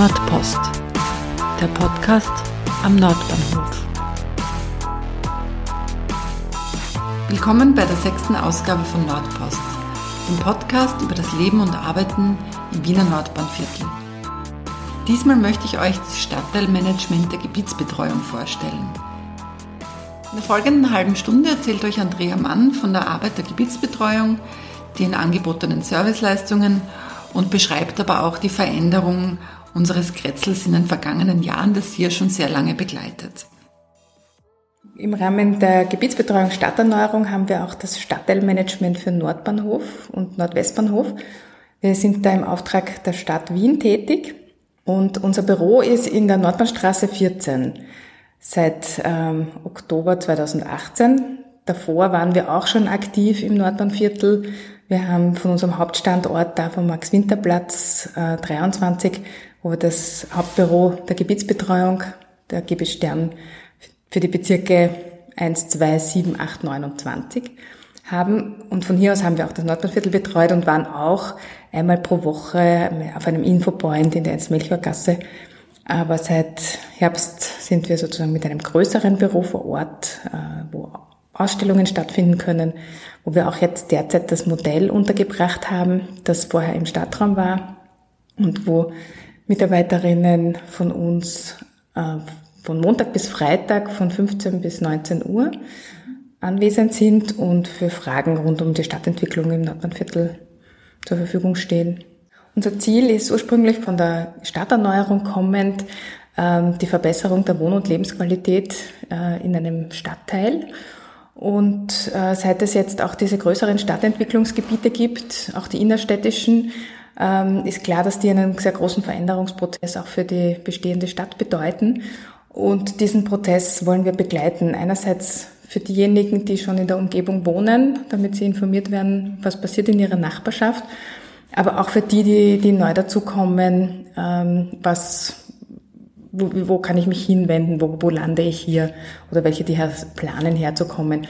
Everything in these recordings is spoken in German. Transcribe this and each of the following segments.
Nordpost, der Podcast am Nordbahnhof. Willkommen bei der sechsten Ausgabe von Nordpost, dem Podcast über das Leben und Arbeiten im Wiener Nordbahnviertel. Diesmal möchte ich euch das Stadtteilmanagement der Gebietsbetreuung vorstellen. In der folgenden halben Stunde erzählt euch Andrea Mann von der Arbeit der Gebietsbetreuung, den angebotenen Serviceleistungen und beschreibt aber auch die Veränderung unseres Kretzels in den vergangenen Jahren, das ja schon sehr lange begleitet. Im Rahmen der Gebietsbetreuung Stadterneuerung haben wir auch das Stadtteilmanagement für Nordbahnhof und Nordwestbahnhof. Wir sind da im Auftrag der Stadt Wien tätig und unser Büro ist in der Nordbahnstraße 14 seit ähm, Oktober 2018. Davor waren wir auch schon aktiv im Nordbahnviertel. Wir haben von unserem Hauptstandort da vom Max-Winter-Platz äh, 23 wo wir das Hauptbüro der Gebietsbetreuung der GB Stern für die Bezirke 1, 2, 7, 8, 9 und 20 haben. Und von hier aus haben wir auch das Nordbahnviertel betreut und waren auch einmal pro Woche auf einem Infopoint in der Ernst-Melchior-Gasse. Aber seit Herbst sind wir sozusagen mit einem größeren Büro vor Ort, äh, wo Ausstellungen stattfinden können, wo wir auch jetzt derzeit das Modell untergebracht haben, das vorher im Stadtraum war und wo Mitarbeiterinnen von uns äh, von Montag bis Freitag von 15 bis 19 Uhr anwesend sind und für Fragen rund um die Stadtentwicklung im Nordbahnviertel zur Verfügung stehen. Unser Ziel ist ursprünglich von der Stadterneuerung kommend ähm, die Verbesserung der Wohn- und Lebensqualität äh, in einem Stadtteil. Und äh, seit es jetzt auch diese größeren Stadtentwicklungsgebiete gibt, auch die innerstädtischen, ähm, ist klar, dass die einen sehr großen Veränderungsprozess auch für die bestehende Stadt bedeuten. Und diesen Prozess wollen wir begleiten. Einerseits für diejenigen, die schon in der Umgebung wohnen, damit sie informiert werden, was passiert in ihrer Nachbarschaft. Aber auch für die, die, die neu dazukommen, ähm, was, wo, wo kann ich mich hinwenden, wo, wo lande ich hier oder welche, die planen herzukommen.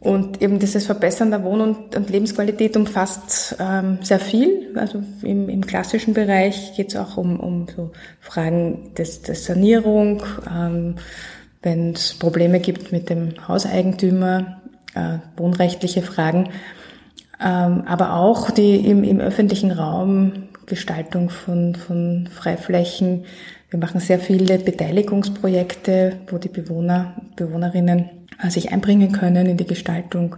Und eben dieses Verbessern der Wohn- und, und Lebensqualität umfasst ähm, sehr viel. Also im, im klassischen Bereich geht es auch um, um so Fragen des, des Sanierung, ähm, wenn es Probleme gibt mit dem Hauseigentümer, äh, wohnrechtliche Fragen, ähm, aber auch die im, im öffentlichen Raum Gestaltung von, von Freiflächen. Wir machen sehr viele Beteiligungsprojekte, wo die Bewohner, Bewohnerinnen sich einbringen können in die Gestaltung.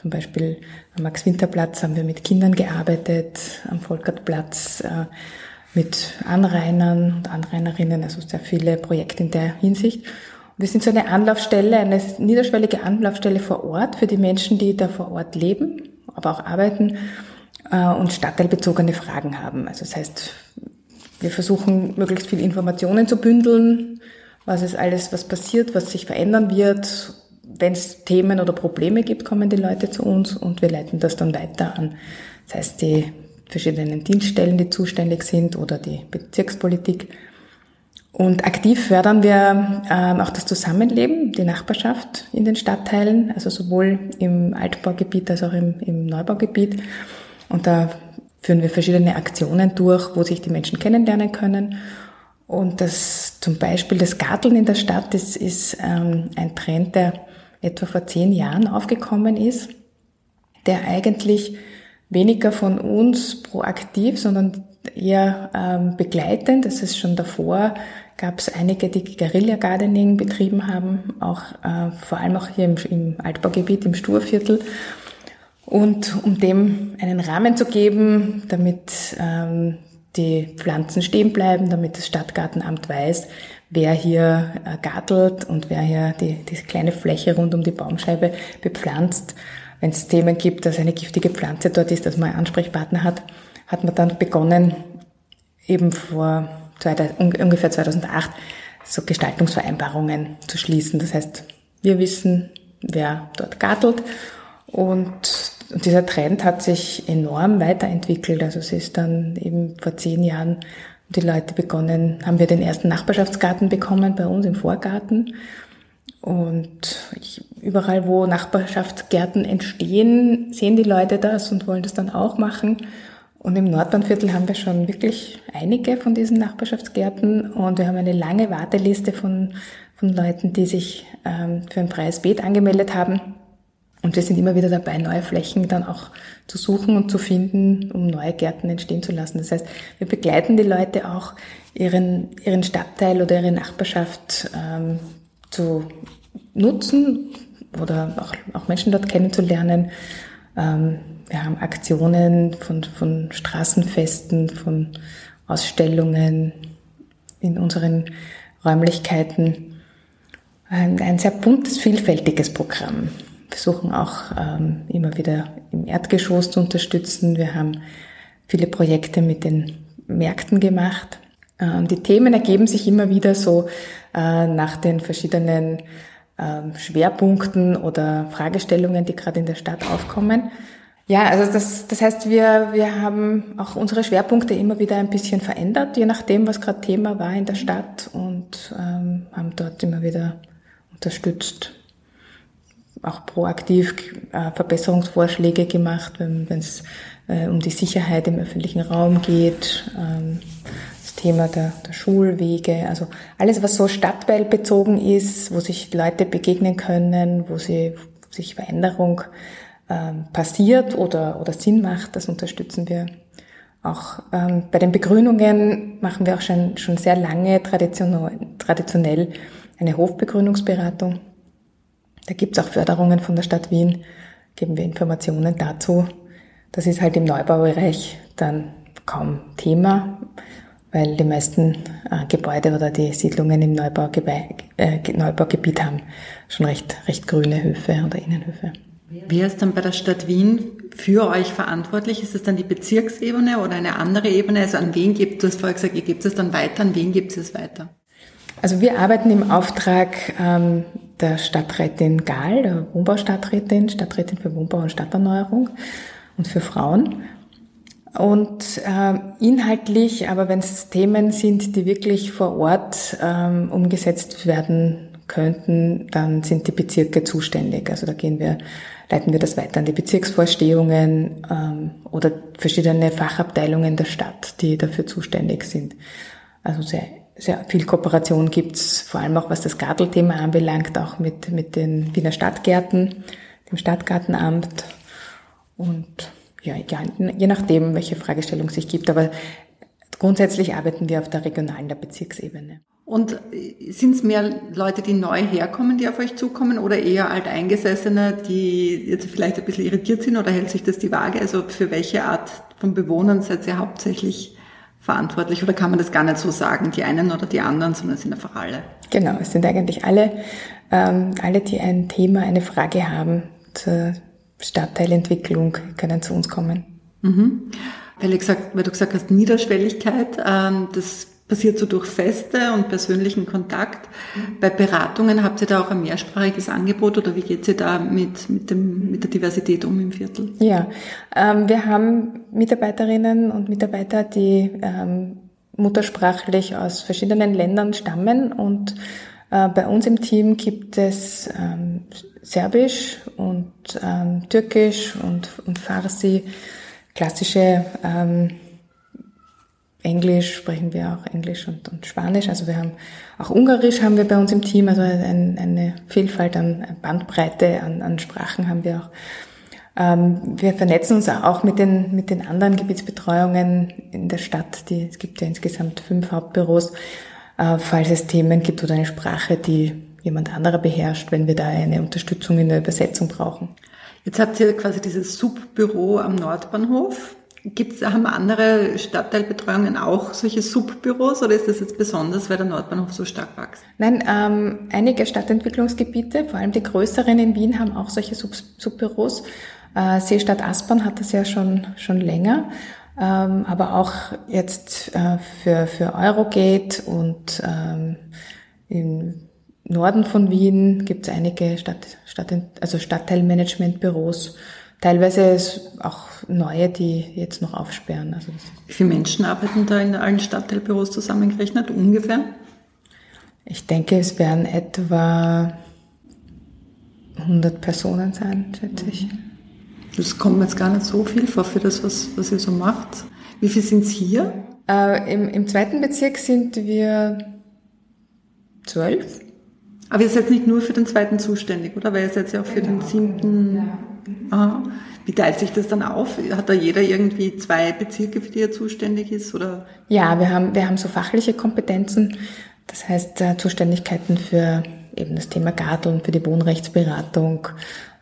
Zum Beispiel am Max-Winter-Platz haben wir mit Kindern gearbeitet, am Volkertplatz äh, mit Anrainern und Anrainerinnen, also sehr viele Projekte in der Hinsicht. wir sind so eine Anlaufstelle, eine niederschwellige Anlaufstelle vor Ort für die Menschen, die da vor Ort leben, aber auch arbeiten äh, und stadtteilbezogene Fragen haben. Also das heißt, wir versuchen möglichst viele Informationen zu bündeln, was ist alles, was passiert, was sich verändern wird wenn es Themen oder Probleme gibt, kommen die Leute zu uns und wir leiten das dann weiter an. Das heißt, die verschiedenen Dienststellen, die zuständig sind oder die Bezirkspolitik. Und aktiv fördern wir ähm, auch das Zusammenleben, die Nachbarschaft in den Stadtteilen, also sowohl im Altbaugebiet als auch im, im Neubaugebiet. Und da führen wir verschiedene Aktionen durch, wo sich die Menschen kennenlernen können. Und das zum Beispiel das Garteln in der Stadt, das ist ähm, ein Trend, der etwa vor zehn Jahren aufgekommen ist, der eigentlich weniger von uns proaktiv, sondern eher ähm, begleitend. Das ist schon davor, gab es einige, die Guerilla Gardening betrieben haben, auch äh, vor allem auch hier im, im Altbaugebiet, im Sturviertel. Und um dem einen Rahmen zu geben, damit ähm, die Pflanzen stehen bleiben, damit das Stadtgartenamt weiß, wer hier äh, gartelt und wer hier die, diese kleine Fläche rund um die Baumscheibe bepflanzt. Wenn es Themen gibt, dass eine giftige Pflanze dort ist, dass man einen Ansprechpartner hat, hat man dann begonnen, eben vor ungefähr 2008 so Gestaltungsvereinbarungen zu schließen. Das heißt, wir wissen, wer dort gartelt und, und dieser Trend hat sich enorm weiterentwickelt. Also es ist dann eben vor zehn Jahren die Leute begonnen, haben wir den ersten Nachbarschaftsgarten bekommen bei uns im Vorgarten. Und ich, überall, wo Nachbarschaftsgärten entstehen, sehen die Leute das und wollen das dann auch machen. Und im Nordbahnviertel haben wir schon wirklich einige von diesen Nachbarschaftsgärten und wir haben eine lange Warteliste von, von Leuten, die sich ähm, für ein freies Beet angemeldet haben. Und wir sind immer wieder dabei, neue Flächen dann auch zu suchen und zu finden, um neue Gärten entstehen zu lassen. Das heißt, wir begleiten die Leute auch, ihren, ihren Stadtteil oder ihre Nachbarschaft ähm, zu nutzen oder auch, auch Menschen dort kennenzulernen. Ähm, wir haben Aktionen von, von Straßenfesten, von Ausstellungen in unseren Räumlichkeiten. Ein, ein sehr buntes, vielfältiges Programm. Versuchen auch ähm, immer wieder im Erdgeschoss zu unterstützen. Wir haben viele Projekte mit den Märkten gemacht. Ähm, die Themen ergeben sich immer wieder so äh, nach den verschiedenen ähm, Schwerpunkten oder Fragestellungen, die gerade in der Stadt aufkommen. Ja, also das, das heißt, wir, wir haben auch unsere Schwerpunkte immer wieder ein bisschen verändert, je nachdem, was gerade Thema war in der Stadt und ähm, haben dort immer wieder unterstützt, auch proaktiv äh, Verbesserungsvorschläge gemacht, wenn es äh, um die Sicherheit im öffentlichen Raum geht, ähm, das Thema der, der Schulwege, also alles, was so stadtteilbezogen ist, wo sich Leute begegnen können, wo sie wo sich Veränderung ähm, passiert oder, oder Sinn macht, das unterstützen wir. Auch ähm, bei den Begrünungen machen wir auch schon, schon sehr lange traditionell, traditionell eine Hofbegrünungsberatung. Da gibt es auch Förderungen von der Stadt Wien, geben wir Informationen dazu. Das ist halt im Neubaubereich dann kaum Thema, weil die meisten äh, Gebäude oder die Siedlungen im Neubaugebiet, äh, Neubaugebiet haben schon recht, recht grüne Höfe oder Innenhöfe. Wer ist dann bei der Stadt Wien für euch verantwortlich? Ist es dann die Bezirksebene oder eine andere Ebene? Also an wen gibt, hast vorher gesagt, ihr gebt es dann weiter, an wen gibt es weiter? Also wir arbeiten im Auftrag ähm, der Stadträtin Gahl, der Wohnbaustadträtin, Stadträtin für Wohnbau und Stadterneuerung und für Frauen. Und äh, inhaltlich, aber wenn es Themen sind, die wirklich vor Ort ähm, umgesetzt werden könnten, dann sind die Bezirke zuständig. Also da gehen wir leiten wir das weiter an die Bezirksvorstehungen ähm, oder verschiedene Fachabteilungen der Stadt, die dafür zuständig sind. Also sehr, sehr viel Kooperation gibt's, vor allem auch was das Gartelthema anbelangt, auch mit, mit den Wiener Stadtgärten, dem Stadtgartenamt und ja, je nachdem, welche Fragestellung sich gibt. Aber grundsätzlich arbeiten wir auf der regionalen, der Bezirksebene. Und sind es mehr Leute, die neu herkommen, die auf euch zukommen oder eher Alteingesessene, die jetzt vielleicht ein bisschen irritiert sind oder hält sich das die Waage? Also für welche Art von Bewohnern seid ihr hauptsächlich verantwortlich oder kann man das gar nicht so sagen, die einen oder die anderen, sondern es sind einfach alle? Genau, es sind eigentlich alle, ähm, alle, die ein Thema, eine Frage haben zur Stadtteilentwicklung, können zu uns kommen. Mhm. Weil, gesagt, weil du gesagt hast, Niederschwelligkeit, ähm, das passiert so durch Feste und persönlichen Kontakt. Bei Beratungen habt ihr da auch ein mehrsprachiges Angebot oder wie geht ihr da mit, mit, dem, mit der Diversität um im Viertel? Ja, ähm, wir haben Mitarbeiterinnen und Mitarbeiter, die ähm, muttersprachlich aus verschiedenen Ländern stammen und äh, bei uns im Team gibt es ähm, Serbisch und ähm, Türkisch und, und Farsi, klassische ähm, Englisch sprechen wir auch Englisch und, und, Spanisch. Also wir haben auch Ungarisch haben wir bei uns im Team, also ein, eine Vielfalt an Bandbreite an, an Sprachen haben wir auch. Ähm, wir vernetzen uns auch mit den, mit den anderen Gebietsbetreuungen in der Stadt. Die, es gibt ja insgesamt fünf Hauptbüros, äh, falls es Themen gibt oder eine Sprache, die jemand anderer beherrscht, wenn wir da eine Unterstützung in der Übersetzung brauchen. Jetzt habt ihr quasi dieses Subbüro am Nordbahnhof. Gibt's, haben andere Stadtteilbetreuungen auch solche Subbüros oder ist das jetzt besonders, weil der Nordbahnhof so stark wächst? Nein, ähm, einige Stadtentwicklungsgebiete, vor allem die größeren in Wien, haben auch solche Sub Subbüros. Äh, Seestadt Aspern hat das ja schon, schon länger, ähm, aber auch jetzt äh, für, für Eurogate und ähm, in Norden von Wien gibt es einige Stadt, Stadt, also Stadtteilmanagementbüros. Teilweise auch neue, die jetzt noch aufsperren. Also Wie viele Menschen arbeiten da in allen Stadtteilbüros zusammengerechnet, ungefähr? Ich denke, es werden etwa 100 Personen sein, schätze ich. Das kommt mir jetzt gar nicht so viel vor für das, was, was ihr so macht. Wie viele sind es hier? Äh, im, Im zweiten Bezirk sind wir zwölf. Aber ihr seid nicht nur für den zweiten zuständig, oder? Weil ihr seid ja auch für genau. den siebten. Ja. Aha. Wie teilt sich das dann auf? Hat da jeder irgendwie zwei Bezirke, für die er zuständig ist? Oder? Ja, wir haben, wir haben so fachliche Kompetenzen. Das heißt, äh, Zuständigkeiten für eben das Thema Garteln, für die Wohnrechtsberatung,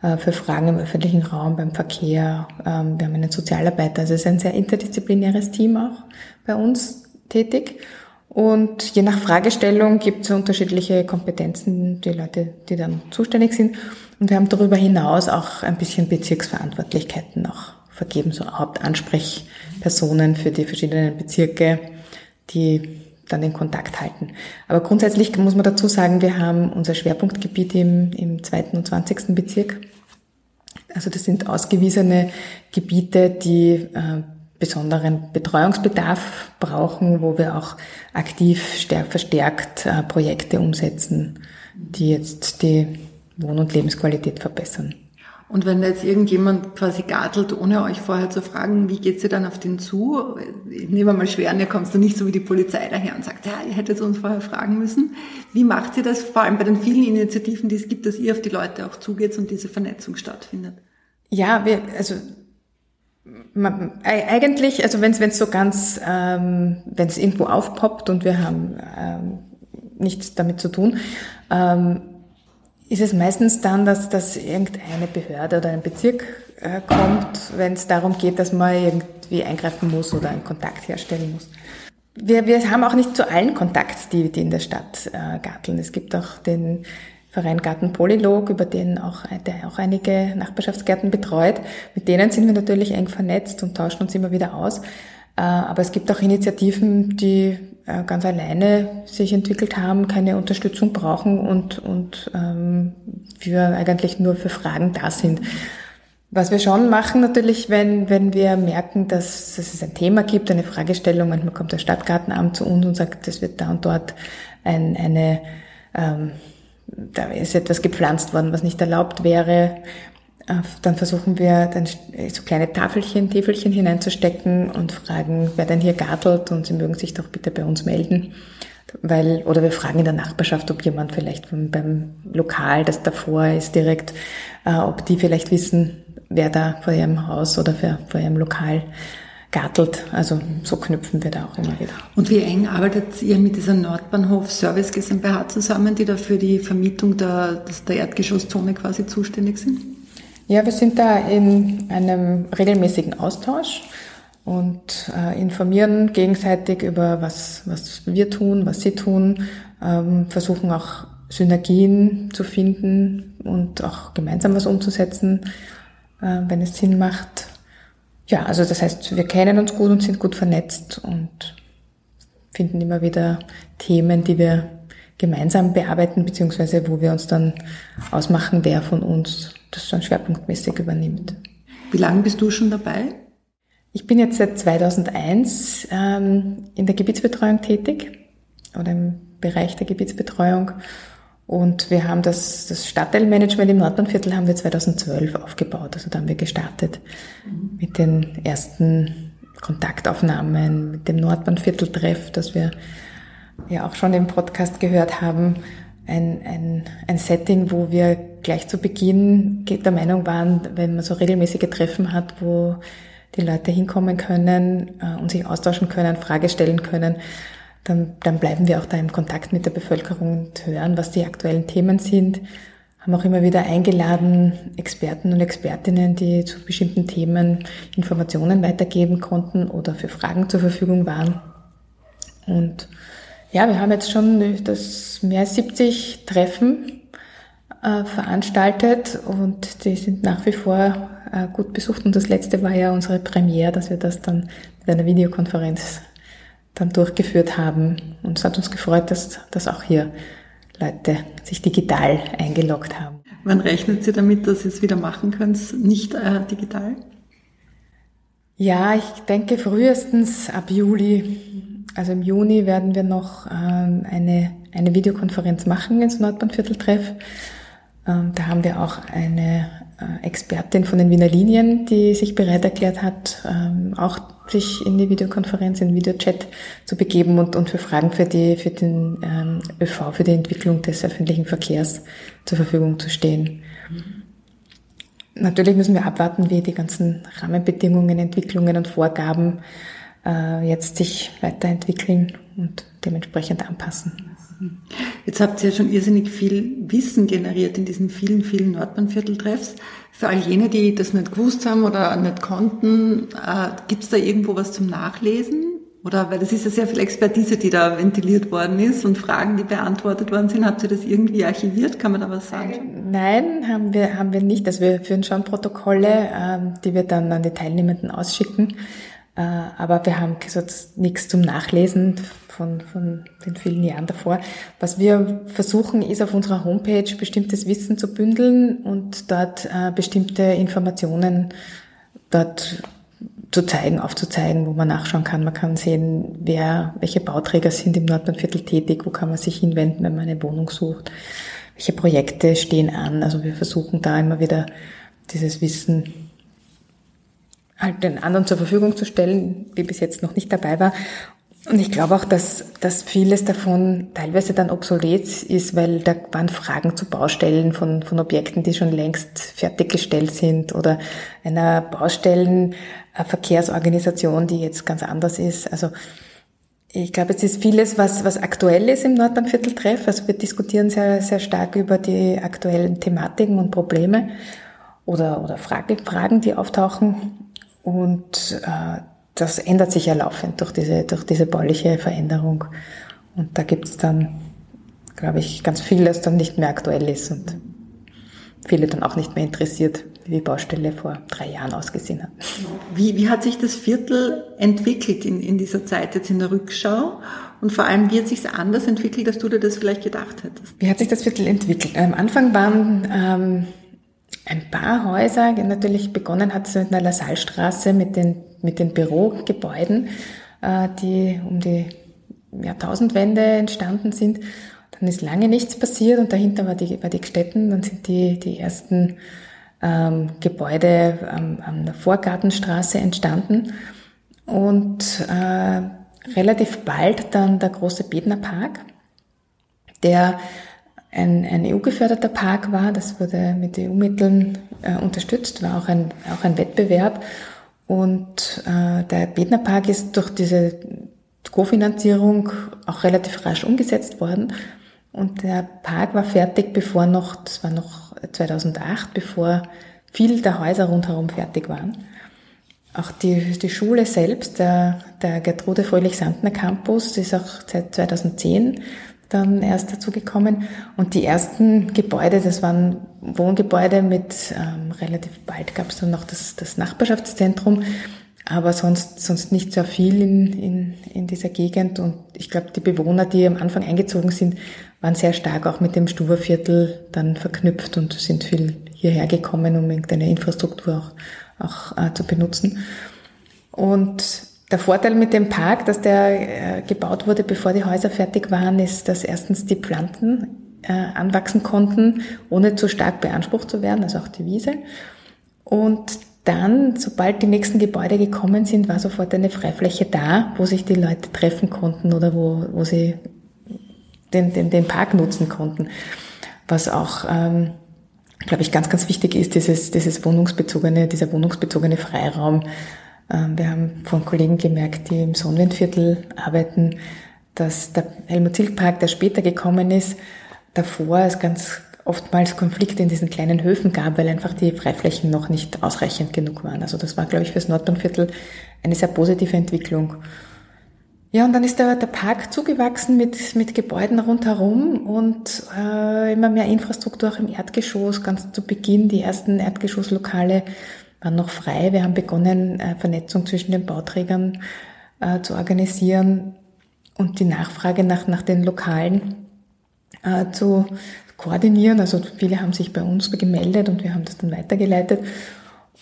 äh, für Fragen im öffentlichen Raum, beim Verkehr. Ähm, wir haben einen Sozialarbeiter. Also es ist ein sehr interdisziplinäres Team auch bei uns tätig. Und je nach Fragestellung gibt es unterschiedliche Kompetenzen, die Leute, die dann zuständig sind. Und wir haben darüber hinaus auch ein bisschen Bezirksverantwortlichkeiten auch vergeben, so Hauptansprechpersonen für die verschiedenen Bezirke, die dann den Kontakt halten. Aber grundsätzlich muss man dazu sagen, wir haben unser Schwerpunktgebiet im, im zweiten und zwanzigsten Bezirk. Also das sind ausgewiesene Gebiete, die äh, besonderen Betreuungsbedarf brauchen, wo wir auch aktiv stärk, verstärkt äh, Projekte umsetzen, die jetzt die Wohn- und Lebensqualität verbessern. Und wenn jetzt irgendjemand quasi gartelt, ohne euch vorher zu fragen, wie geht's ihr dann auf den zu? Ich nehme mal schwer an, ihr kommst du nicht so wie die Polizei daher und sagt, ja, ihr hättet uns vorher fragen müssen. Wie macht ihr das, vor allem bei den vielen Initiativen, die es gibt, dass ihr auf die Leute auch zugeht und diese Vernetzung stattfindet? Ja, wir, also man, eigentlich, also wenn es so ganz, ähm, wenn es irgendwo aufpoppt und wir haben ähm, nichts damit zu tun, ähm, ist es meistens dann, dass, dass irgendeine Behörde oder ein Bezirk äh, kommt, wenn es darum geht, dass man irgendwie eingreifen muss oder einen Kontakt herstellen muss. Wir, wir haben auch nicht zu allen Kontakt, die, die in der Stadt äh, garteln. Es gibt auch den Verein Garten Polylog, über den auch, der auch einige Nachbarschaftsgärten betreut. Mit denen sind wir natürlich eng vernetzt und tauschen uns immer wieder aus. Äh, aber es gibt auch Initiativen, die äh, ganz alleine sich entwickelt haben, keine Unterstützung brauchen und, und ähm, wir eigentlich nur für Fragen da sind. Was wir schon machen natürlich, wenn, wenn wir merken, dass, dass es ein Thema gibt, eine Fragestellung, manchmal kommt das Stadtgartenamt zu uns und sagt, es wird da und dort ein, eine, ähm, da ist etwas gepflanzt worden, was nicht erlaubt wäre äh, dann versuchen wir dann so kleine Tafelchen, Täfelchen hineinzustecken und fragen, wer denn hier gartelt und sie mögen sich doch bitte bei uns melden. Weil, oder wir fragen in der Nachbarschaft, ob jemand vielleicht vom, beim Lokal, das davor ist, direkt, äh, ob die vielleicht wissen, wer da vor ihrem Haus oder vor ihrem Lokal gartelt. Also so knüpfen wir da auch immer wieder. Und wie eng arbeitet ihr mit dieser Nordbahnhof Service GmbH zusammen, die da für die Vermietung der, der Erdgeschosszone quasi zuständig sind? Ja, wir sind da in einem regelmäßigen Austausch und äh, informieren gegenseitig über was, was wir tun, was sie tun, ähm, versuchen auch Synergien zu finden und auch gemeinsam was umzusetzen, äh, wenn es Sinn macht. Ja, also das heißt, wir kennen uns gut und sind gut vernetzt und finden immer wieder Themen, die wir gemeinsam bearbeiten, beziehungsweise wo wir uns dann ausmachen, wer von uns das dann schwerpunktmäßig übernimmt. Wie lange bist du schon dabei? Ich bin jetzt seit 2001 ähm, in der Gebietsbetreuung tätig oder im Bereich der Gebietsbetreuung und wir haben das, das Stadtteilmanagement im Nordbahnviertel haben wir 2012 aufgebaut. Also da haben wir gestartet mit den ersten Kontaktaufnahmen, mit dem Nordbahnvierteltreff, das wir ja auch schon im Podcast gehört haben, ein, ein, ein Setting, wo wir gleich zu Beginn der Meinung waren, wenn man so regelmäßige Treffen hat, wo die Leute hinkommen können äh, und sich austauschen können, Frage stellen können, dann, dann bleiben wir auch da im Kontakt mit der Bevölkerung und hören, was die aktuellen Themen sind. Haben auch immer wieder eingeladen, Experten und Expertinnen, die zu bestimmten Themen Informationen weitergeben konnten oder für Fragen zur Verfügung waren. Und ja, wir haben jetzt schon das mehr als 70 Treffen äh, veranstaltet und die sind nach wie vor äh, gut besucht. Und das letzte war ja unsere Premiere, dass wir das dann mit einer Videokonferenz dann durchgeführt haben. Und es hat uns gefreut, dass, dass auch hier Leute sich digital eingeloggt haben. Wann rechnet Sie damit, dass Sie es wieder machen können, nicht äh, digital? Ja, ich denke frühestens ab Juli also im Juni werden wir noch ähm, eine, eine Videokonferenz machen ins Nordbahnvierteltreff. Ähm, da haben wir auch eine äh, Expertin von den Wiener Linien, die sich bereit erklärt hat, ähm, auch sich in die Videokonferenz, in Videochat zu begeben und, und für Fragen für die, für den ähm, ÖV, für die Entwicklung des öffentlichen Verkehrs zur Verfügung zu stehen. Natürlich müssen wir abwarten, wie die ganzen Rahmenbedingungen, Entwicklungen und Vorgaben äh, jetzt sich weiterentwickeln und dementsprechend anpassen. Jetzt habt ihr ja schon irrsinnig viel Wissen generiert in diesen vielen, vielen Nordbahnvierteltreffs. Für all jene, die das nicht gewusst haben oder nicht konnten, äh, gibt es da irgendwo was zum Nachlesen? Oder weil das ist ja sehr viel Expertise, die da ventiliert worden ist und Fragen, die beantwortet worden sind. Habt ihr das irgendwie archiviert? Kann man da was sagen? Nein, haben wir, haben wir nicht. Also wir führen schon Protokolle, ähm, die wir dann an die Teilnehmenden ausschicken. Äh, aber wir haben nichts zum Nachlesen von, von den vielen Jahren davor. Was wir versuchen, ist auf unserer Homepage bestimmtes Wissen zu bündeln und dort äh, bestimmte Informationen dort zu zeigen, aufzuzeigen, wo man nachschauen kann. Man kann sehen, wer, welche Bauträger sind im Nordbahnviertel tätig, wo kann man sich hinwenden, wenn man eine Wohnung sucht, welche Projekte stehen an. Also wir versuchen da immer wieder dieses Wissen halt den anderen zur Verfügung zu stellen, die bis jetzt noch nicht dabei war. Und ich glaube auch, dass, dass vieles davon teilweise dann obsolet ist, weil da waren Fragen zu Baustellen von, von Objekten, die schon längst fertiggestellt sind oder einer Baustellenverkehrsorganisation, die jetzt ganz anders ist. Also ich glaube, es ist vieles, was, was aktuell ist im Nordbahnvierteltreff. Also wir diskutieren sehr, sehr stark über die aktuellen Thematiken und Probleme oder, oder Frage, Fragen, die auftauchen. Und äh, das ändert sich ja laufend durch diese, durch diese bauliche Veränderung. Und da gibt es dann, glaube ich, ganz viel, das dann nicht mehr aktuell ist und viele dann auch nicht mehr interessiert, wie die Baustelle vor drei Jahren ausgesehen hat. Wie, wie hat sich das Viertel entwickelt in, in dieser Zeit jetzt in der Rückschau? Und vor allem, wie hat sich anders entwickelt, als du dir das vielleicht gedacht hättest? Wie hat sich das Viertel entwickelt? Am Anfang waren ähm, ein paar Häuser, natürlich begonnen hat es mit einer Lassalstraße, mit den mit den Bürogebäuden, äh, die um die Jahrtausendwende entstanden sind. Dann ist lange nichts passiert und dahinter war die, war die Gstetten. Dann sind die, die ersten ähm, Gebäude ähm, an der Vorgartenstraße entstanden. Und äh, relativ bald dann der große Bedner Park, der ein, ein EU-geförderter Park war. Das wurde mit EU-Mitteln äh, unterstützt, war auch ein, auch ein Wettbewerb. Und äh, der Bednerpark ist durch diese Kofinanzierung auch relativ rasch umgesetzt worden. Und der Park war fertig, bevor noch, das war noch 2008, bevor viel der Häuser rundherum fertig waren. Auch die, die Schule selbst, der, der Gertrude Fröhlich-Sandner Campus, ist auch seit 2010 dann erst dazu gekommen. Und die ersten Gebäude, das waren Wohngebäude mit ähm, relativ bald gab es dann noch das, das Nachbarschaftszentrum, aber sonst, sonst nicht so viel in, in, in dieser Gegend. Und ich glaube, die Bewohner, die am Anfang eingezogen sind, waren sehr stark auch mit dem Stuberviertel dann verknüpft und sind viel hierher gekommen, um irgendeine Infrastruktur auch, auch äh, zu benutzen. Und der Vorteil mit dem Park, dass der äh, gebaut wurde, bevor die Häuser fertig waren, ist, dass erstens die Pflanzen äh, anwachsen konnten, ohne zu stark beansprucht zu werden, also auch die Wiese. Und dann, sobald die nächsten Gebäude gekommen sind, war sofort eine Freifläche da, wo sich die Leute treffen konnten oder wo, wo sie den, den, den Park nutzen konnten. Was auch, ähm, glaube ich, ganz, ganz wichtig ist, dieses, dieses wohnungsbezogene, dieser wohnungsbezogene Freiraum, wir haben von Kollegen gemerkt, die im Sonnenwindviertel arbeiten, dass der Helmut Zilk Park, der später gekommen ist, davor es ganz oftmals Konflikte in diesen kleinen Höfen gab, weil einfach die Freiflächen noch nicht ausreichend genug waren. Also das war, glaube ich, fürs Nordbahnviertel eine sehr positive Entwicklung. Ja, und dann ist der, der Park zugewachsen mit, mit Gebäuden rundherum und äh, immer mehr Infrastruktur auch im Erdgeschoss. Ganz zu Beginn die ersten Erdgeschosslokale waren noch frei. Wir haben begonnen, äh, Vernetzung zwischen den Bauträgern äh, zu organisieren und die Nachfrage nach, nach den Lokalen äh, zu koordinieren. Also viele haben sich bei uns gemeldet und wir haben das dann weitergeleitet.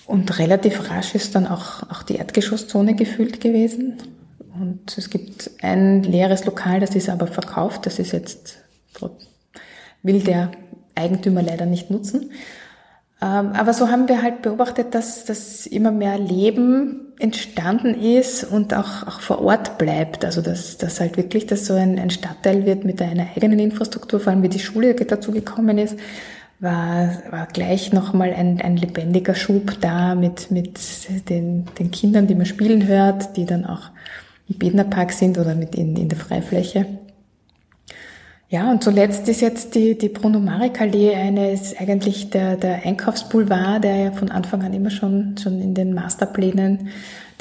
Und relativ rasch ist dann auch, auch die Erdgeschosszone gefüllt gewesen. Und es gibt ein leeres Lokal, das ist aber verkauft. Das ist jetzt, will der Eigentümer leider nicht nutzen. Ähm, aber so haben wir halt beobachtet, dass, dass immer mehr Leben entstanden ist und auch, auch vor Ort bleibt. Also dass, dass halt wirklich das so ein, ein Stadtteil wird mit einer eigenen Infrastruktur, vor allem wie die Schule dazu gekommen ist, war, war gleich nochmal ein, ein lebendiger Schub da mit, mit den, den Kindern, die man spielen hört, die dann auch im Bednerpark sind oder mit in, in der Freifläche. Ja, und zuletzt ist jetzt die, die Bruno Marek Allee eine, ist eigentlich der, der Einkaufsboulevard, der ja von Anfang an immer schon, schon in den Masterplänen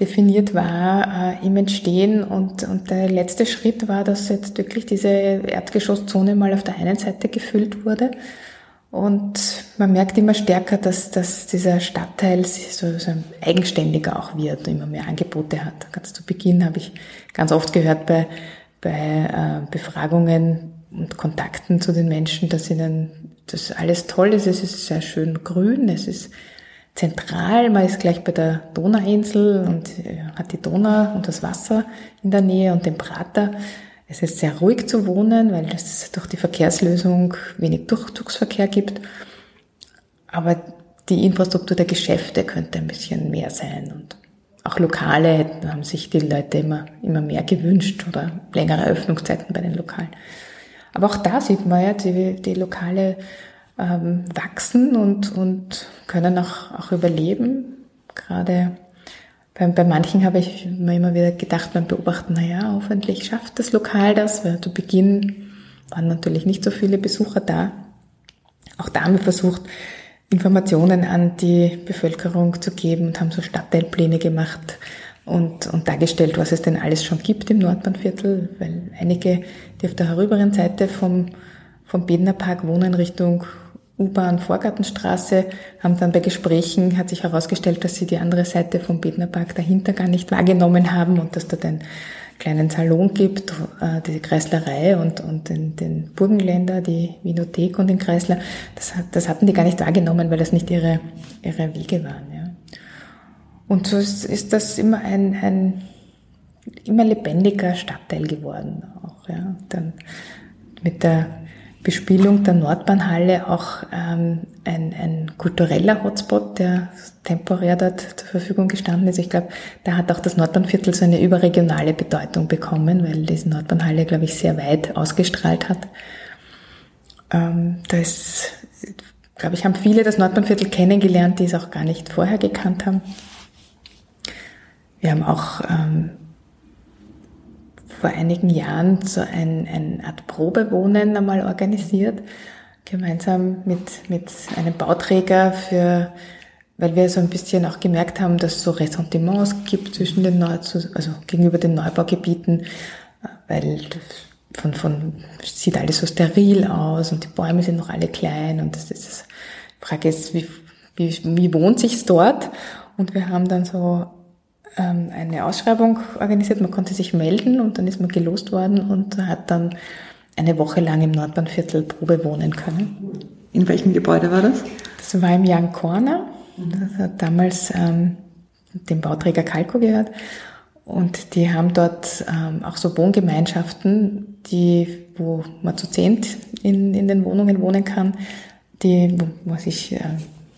definiert war, äh, im Entstehen. Und, und der letzte Schritt war, dass jetzt wirklich diese Erdgeschosszone mal auf der einen Seite gefüllt wurde. Und man merkt immer stärker, dass, dass dieser Stadtteil so, so eigenständiger auch wird, immer mehr Angebote hat. Ganz zu Beginn habe ich ganz oft gehört bei, bei äh, Befragungen, und Kontakten zu den Menschen, dass ihnen das alles toll ist. Es ist sehr schön grün, es ist zentral, man ist gleich bei der Donauinsel und äh, hat die Donau und das Wasser in der Nähe und den Prater. Es ist sehr ruhig zu wohnen, weil es durch die Verkehrslösung wenig Durchzugsverkehr gibt. Aber die Infrastruktur der Geschäfte könnte ein bisschen mehr sein und auch Lokale haben sich die Leute immer, immer mehr gewünscht oder längere Öffnungszeiten bei den Lokalen. Aber auch da sieht man ja, die, die Lokale ähm, wachsen und, und können auch, auch überleben. Gerade bei, bei manchen habe ich mir immer wieder gedacht beim Beobachten, naja, hoffentlich schafft das Lokal das, weil zu Beginn waren natürlich nicht so viele Besucher da. Auch da haben wir versucht, Informationen an die Bevölkerung zu geben und haben so Stadtteilpläne gemacht, und, und dargestellt, was es denn alles schon gibt im Nordbahnviertel, weil einige, die auf der herüberen Seite vom, vom Bedner Park wohnen Richtung U-Bahn Vorgartenstraße, haben dann bei Gesprächen, hat sich herausgestellt, dass sie die andere Seite vom Bedner Park dahinter gar nicht wahrgenommen haben und dass dort einen kleinen Salon gibt, äh, die Kreislerei und, und den, den Burgenländer, die Vinothek und den Kreisler. Das, das hatten die gar nicht wahrgenommen, weil das nicht ihre, ihre Wege waren. Und so ist, ist das immer ein, ein immer lebendiger Stadtteil geworden auch. Ja. Dann mit der Bespielung der Nordbahnhalle auch ähm, ein, ein kultureller Hotspot, der temporär dort zur Verfügung gestanden ist. Ich glaube, da hat auch das Nordbahnviertel so eine überregionale Bedeutung bekommen, weil diese Nordbahnhalle, glaube ich, sehr weit ausgestrahlt hat. Ähm, da ist, glaube ich, haben viele das Nordbahnviertel kennengelernt, die es auch gar nicht vorher gekannt haben. Wir haben auch ähm, vor einigen Jahren so ein, eine Art Probewohnen einmal organisiert, gemeinsam mit, mit einem Bauträger für, weil wir so ein bisschen auch gemerkt haben, dass es so Ressentiments gibt zwischen den Neu also gegenüber den Neubaugebieten, weil von, von, sieht alles so steril aus und die Bäume sind noch alle klein und das ist, die Frage ist, wie, wie, wie wohnt sich's dort? Und wir haben dann so ähm, eine Ausschreibung organisiert. Man konnte sich melden und dann ist man gelost worden und hat dann eine Woche lang im Nordbahnviertel Probe wohnen können. In welchem Gebäude war das? Das war im Young Corner. Das hat damals ähm, dem Bauträger Calco gehört. Und die haben dort ähm, auch so Wohngemeinschaften, die, wo man zu zehnt in, in den Wohnungen wohnen kann, die, wo man sich äh,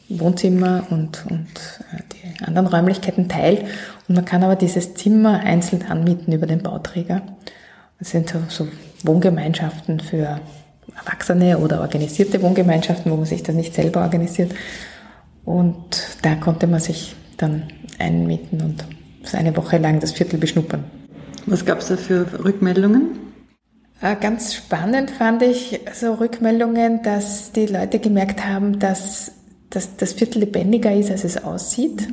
Wohnzimmer und, und äh, die anderen Räumlichkeiten teilt. Und man kann aber dieses Zimmer einzeln anmieten über den Bauträger. Das sind so, so Wohngemeinschaften für Erwachsene oder organisierte Wohngemeinschaften, wo man sich das nicht selber organisiert. Und da konnte man sich dann einmieten und eine Woche lang das Viertel beschnuppern. Was gab es da für Rückmeldungen? Äh, ganz spannend fand ich so Rückmeldungen, dass die Leute gemerkt haben, dass dass das Viertel lebendiger ist, als es aussieht,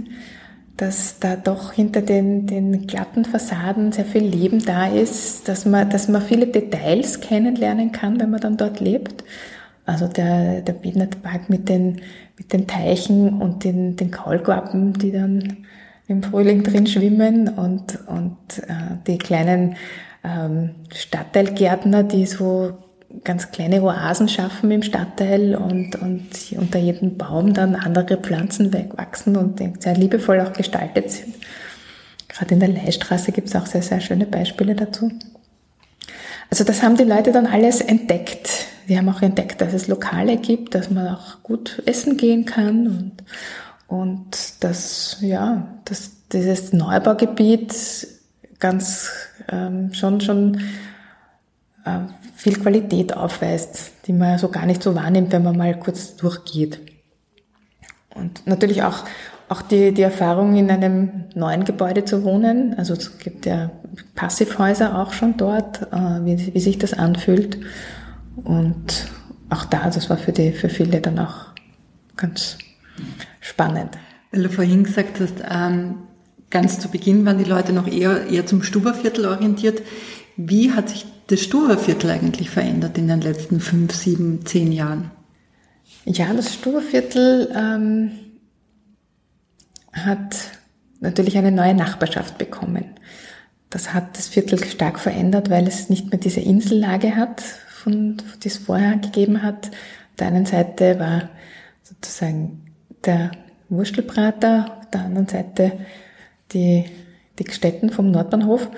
dass da doch hinter den, den glatten Fassaden sehr viel Leben da ist, dass man, dass man viele Details kennenlernen kann, wenn man dann dort lebt. Also der, der Park mit den, mit den Teichen und den, den Kaulquappen, die dann im Frühling drin schwimmen und, und äh, die kleinen ähm, Stadtteilgärtner, die so ganz kleine Oasen schaffen im Stadtteil und, und unter jedem Baum dann andere Pflanzen wegwachsen und sehr liebevoll auch gestaltet sind. Gerade in der Leihstraße gibt es auch sehr, sehr schöne Beispiele dazu. Also das haben die Leute dann alles entdeckt, die haben auch entdeckt, dass es Lokale gibt, dass man auch gut essen gehen kann und, und dass, ja, dass dieses Neubaugebiet ganz ähm, schon, schon äh, viel Qualität aufweist, die man so gar nicht so wahrnimmt, wenn man mal kurz durchgeht. Und natürlich auch, auch die, die Erfahrung, in einem neuen Gebäude zu wohnen. Also es gibt ja Passivhäuser auch schon dort, äh, wie, wie sich das anfühlt. Und auch da, das war für, die, für viele dann auch ganz spannend. Weil du vorhin gesagt hast, ähm, ganz zu Beginn waren die Leute noch eher, eher zum Stuberviertel orientiert. Wie hat sich das Stuberviertel eigentlich verändert in den letzten fünf, sieben, zehn Jahren? Ja, das Stuberviertel ähm, hat natürlich eine neue Nachbarschaft bekommen. Das hat das Viertel stark verändert, weil es nicht mehr diese Insellage hat, von, die es vorher gegeben hat. Auf der einen Seite war sozusagen der Wurstelbrater, auf der anderen Seite die, die Gstetten vom Nordbahnhof.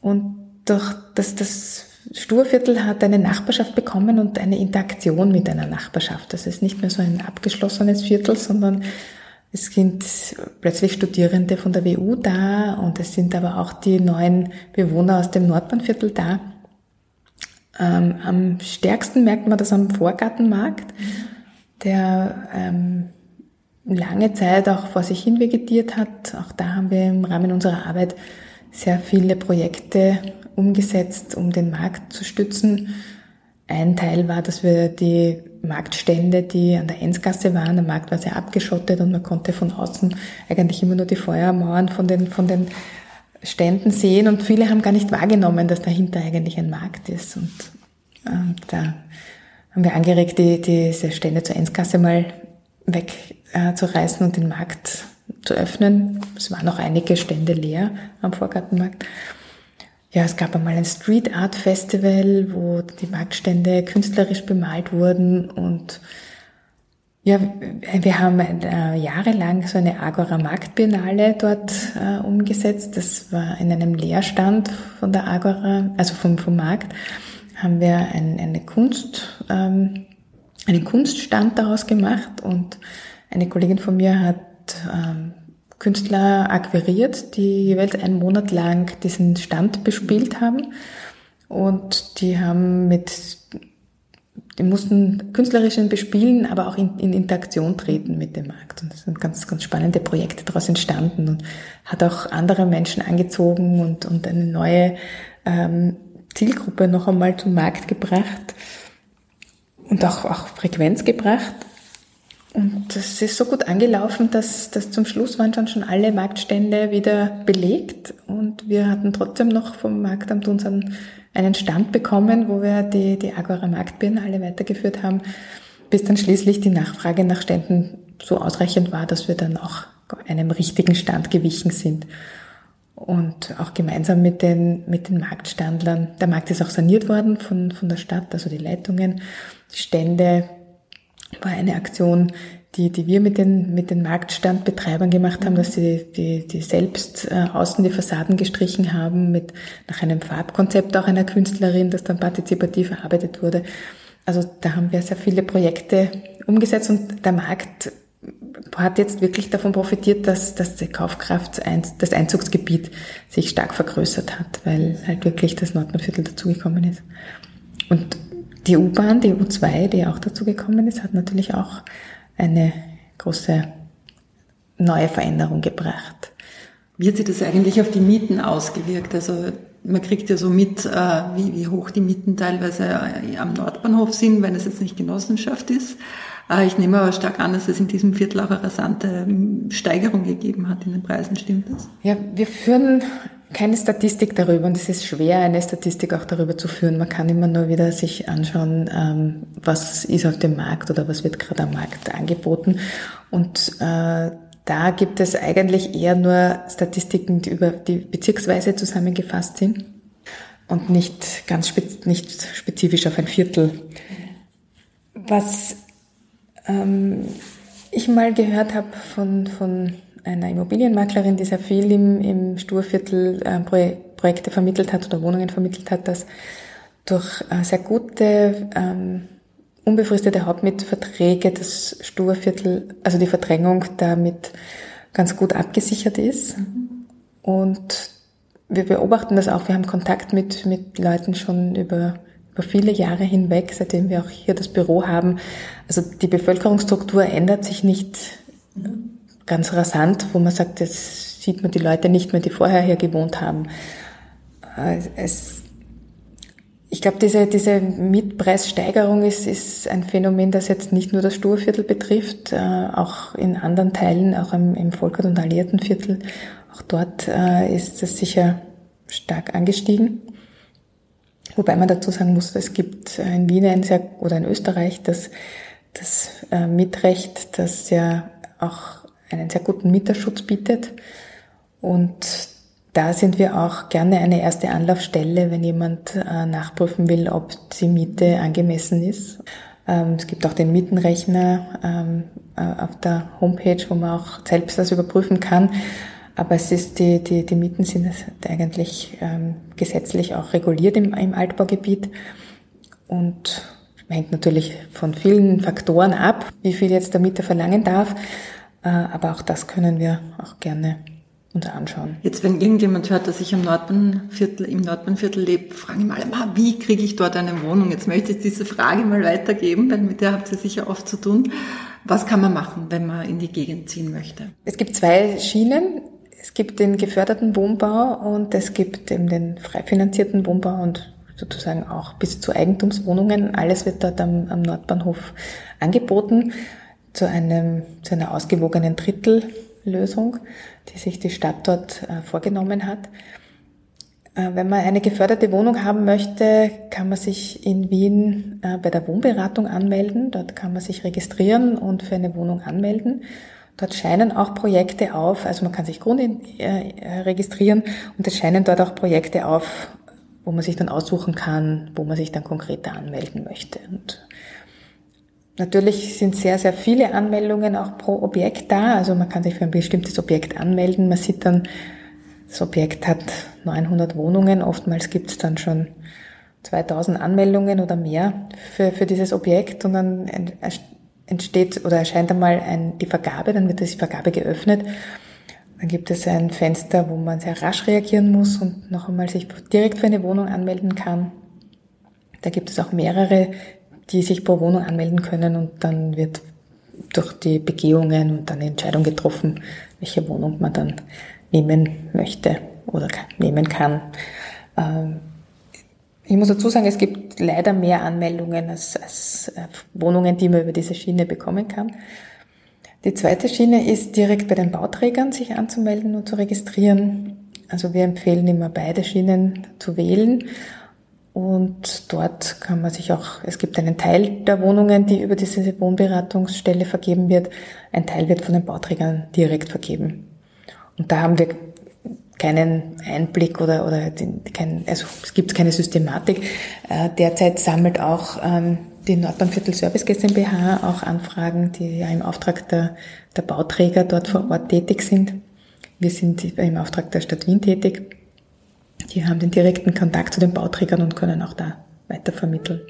Und durch das, das Sturviertel hat eine Nachbarschaft bekommen und eine Interaktion mit einer Nachbarschaft. Das ist nicht mehr so ein abgeschlossenes Viertel, sondern es sind plötzlich Studierende von der WU da und es sind aber auch die neuen Bewohner aus dem Nordbahnviertel da. Ähm, am stärksten merkt man das am Vorgartenmarkt, der ähm, lange Zeit auch vor sich hin vegetiert hat. Auch da haben wir im Rahmen unserer Arbeit sehr viele Projekte umgesetzt, um den Markt zu stützen. Ein Teil war, dass wir die Marktstände, die an der Enzgasse waren, der Markt war sehr abgeschottet und man konnte von außen eigentlich immer nur die Feuermauern von den, von den Ständen sehen und viele haben gar nicht wahrgenommen, dass dahinter eigentlich ein Markt ist. Und äh, da haben wir angeregt, die, diese Stände zur Enzgasse mal wegzureißen äh, und den Markt zu öffnen. Es waren noch einige Stände leer am Vorgartenmarkt. Ja, es gab einmal ein Street Art Festival, wo die Marktstände künstlerisch bemalt wurden und ja, wir haben äh, jahrelang so eine Agora Marktbiennale dort äh, umgesetzt. Das war in einem Leerstand von der Agora, also vom, vom Markt, haben wir ein, eine Kunst, ähm, einen Kunststand daraus gemacht und eine Kollegin von mir hat ähm, Künstler akquiriert, die jeweils einen Monat lang diesen Stand bespielt haben. Und die haben mit, die mussten künstlerischen bespielen, aber auch in, in Interaktion treten mit dem Markt. Und das sind ganz, ganz spannende Projekte daraus entstanden und hat auch andere Menschen angezogen und, und eine neue ähm, Zielgruppe noch einmal zum Markt gebracht und auch, auch Frequenz gebracht. Und das ist so gut angelaufen, dass, dass zum Schluss waren schon, schon alle Marktstände wieder belegt und wir hatten trotzdem noch vom Marktamt unseren einen Stand bekommen, wo wir die, die Agora Marktbiennale weitergeführt haben, bis dann schließlich die Nachfrage nach Ständen so ausreichend war, dass wir dann auch einem richtigen Stand gewichen sind. Und auch gemeinsam mit den, mit den Marktstandlern. Der Markt ist auch saniert worden von, von der Stadt, also die Leitungen, die Stände, war eine Aktion, die, die wir mit den, mit den Marktstandbetreibern gemacht haben, dass sie die, die selbst äh, außen die Fassaden gestrichen haben, mit nach einem Farbkonzept auch einer Künstlerin, das dann partizipativ erarbeitet wurde. Also da haben wir sehr viele Projekte umgesetzt und der Markt hat jetzt wirklich davon profitiert, dass, dass die Kaufkraft, das Einzugsgebiet sich stark vergrößert hat, weil halt wirklich das Nordbahnviertel dazugekommen ist. Und die U-Bahn, die U2, die auch dazu gekommen ist, hat natürlich auch eine große neue Veränderung gebracht. Wie hat sich das eigentlich auf die Mieten ausgewirkt? Also man kriegt ja so mit, äh, wie, hoch die Mieten teilweise äh, am Nordbahnhof sind, wenn es jetzt nicht Genossenschaft ist. Äh, ich nehme aber stark an, dass es in diesem Viertel auch eine rasante ähm, Steigerung gegeben hat in den Preisen. Stimmt das? Ja, wir führen keine Statistik darüber und es ist schwer, eine Statistik auch darüber zu führen. Man kann immer nur wieder sich anschauen, ähm, was ist auf dem Markt oder was wird gerade am Markt angeboten. Und äh, da gibt es eigentlich eher nur Statistiken, die über die bezirksweise zusammengefasst sind und nicht ganz spez nicht spezifisch auf ein Viertel. Was ähm, ich mal gehört habe von, von einer Immobilienmaklerin, die sehr viel im, im Sturviertel äh, Projekte vermittelt hat oder Wohnungen vermittelt hat, dass durch äh, sehr gute ähm, unbefristete Hauptmietverträge das Sturviertel, also die Verdrängung damit ganz gut abgesichert ist. Mhm. Und wir beobachten das auch. Wir haben Kontakt mit, mit Leuten schon über, über viele Jahre hinweg, seitdem wir auch hier das Büro haben. Also die Bevölkerungsstruktur ändert sich nicht ganz rasant, wo man sagt, jetzt sieht man die Leute nicht mehr, die vorher hier gewohnt haben. Äh, es, ich glaube, diese, diese Mietpreissteigerung ist, ist ein Phänomen, das jetzt nicht nur das Sturviertel betrifft, äh, auch in anderen Teilen, auch im, im Volkert- und Alliiertenviertel auch dort äh, ist es sicher stark angestiegen. Wobei man dazu sagen muss, es gibt in Wien ein sehr, oder in Österreich das, das Mietrecht, das ja auch einen sehr guten Mieterschutz bietet. Und da sind wir auch gerne eine erste Anlaufstelle, wenn jemand äh, nachprüfen will, ob die Miete angemessen ist. Ähm, es gibt auch den Mietenrechner ähm, äh, auf der Homepage, wo man auch selbst das überprüfen kann. Aber es ist die, die, die Mieten sind eigentlich ähm, gesetzlich auch reguliert im, im Altbaugebiet und hängt natürlich von vielen Faktoren ab, wie viel jetzt der Mieter verlangen darf. Äh, aber auch das können wir auch gerne uns anschauen. Jetzt, wenn irgendjemand hört, dass ich am Nordbahnviertel, im Nordbahnviertel lebe, fragen mal, wie kriege ich dort eine Wohnung? Jetzt möchte ich diese Frage mal weitergeben, weil mit der habt ihr sicher oft zu tun. Was kann man machen, wenn man in die Gegend ziehen möchte? Es gibt zwei Schienen. Es gibt den geförderten Wohnbau und es gibt eben den frei finanzierten Wohnbau und sozusagen auch bis zu Eigentumswohnungen. Alles wird dort am, am Nordbahnhof angeboten zu einem, zu einer ausgewogenen Drittellösung, die sich die Stadt dort äh, vorgenommen hat. Äh, wenn man eine geförderte Wohnung haben möchte, kann man sich in Wien äh, bei der Wohnberatung anmelden. Dort kann man sich registrieren und für eine Wohnung anmelden. Dort scheinen auch Projekte auf, also man kann sich Grund registrieren und es scheinen dort auch Projekte auf, wo man sich dann aussuchen kann, wo man sich dann konkreter anmelden möchte. Und natürlich sind sehr, sehr viele Anmeldungen auch pro Objekt da. Also man kann sich für ein bestimmtes Objekt anmelden. Man sieht dann, das Objekt hat 900 Wohnungen. Oftmals gibt es dann schon 2000 Anmeldungen oder mehr für, für dieses Objekt und dann entsteht oder erscheint einmal ein, die Vergabe, dann wird die Vergabe geöffnet. Dann gibt es ein Fenster, wo man sehr rasch reagieren muss und noch einmal sich direkt für eine Wohnung anmelden kann. Da gibt es auch mehrere, die sich pro Wohnung anmelden können und dann wird durch die Begehungen und dann eine Entscheidung getroffen, welche Wohnung man dann nehmen möchte oder nehmen kann. Ähm, ich muss dazu sagen, es gibt leider mehr Anmeldungen als, als äh, Wohnungen, die man über diese Schiene bekommen kann. Die zweite Schiene ist direkt bei den Bauträgern sich anzumelden und zu registrieren. Also wir empfehlen immer beide Schienen zu wählen. Und dort kann man sich auch, es gibt einen Teil der Wohnungen, die über diese Wohnberatungsstelle vergeben wird. Ein Teil wird von den Bauträgern direkt vergeben. Und da haben wir keinen Einblick oder, oder den, kein, also es gibt keine Systematik. Äh, derzeit sammelt auch ähm, die Nordbahnviertel Service GmbH auch Anfragen, die ja im Auftrag der, der Bauträger dort vor Ort tätig sind. Wir sind im Auftrag der Stadt Wien tätig. Die haben den direkten Kontakt zu den Bauträgern und können auch da weiter vermitteln.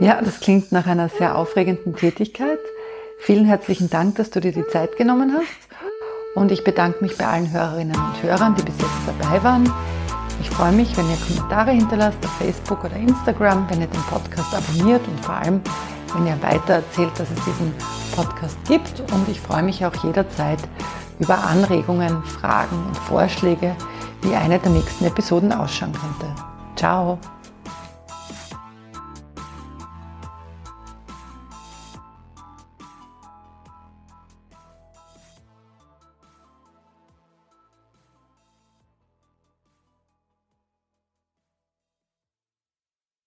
Ja, das klingt nach einer sehr aufregenden Tätigkeit. Vielen herzlichen Dank, dass du dir die Zeit genommen hast. Und ich bedanke mich bei allen Hörerinnen und Hörern, die bis jetzt dabei waren. Ich freue mich, wenn ihr Kommentare hinterlasst auf Facebook oder Instagram, wenn ihr den Podcast abonniert und vor allem, wenn ihr weiter erzählt, dass es diesen Podcast gibt. Und ich freue mich auch jederzeit über Anregungen, Fragen und Vorschläge, wie eine der nächsten Episoden ausschauen könnte. Ciao!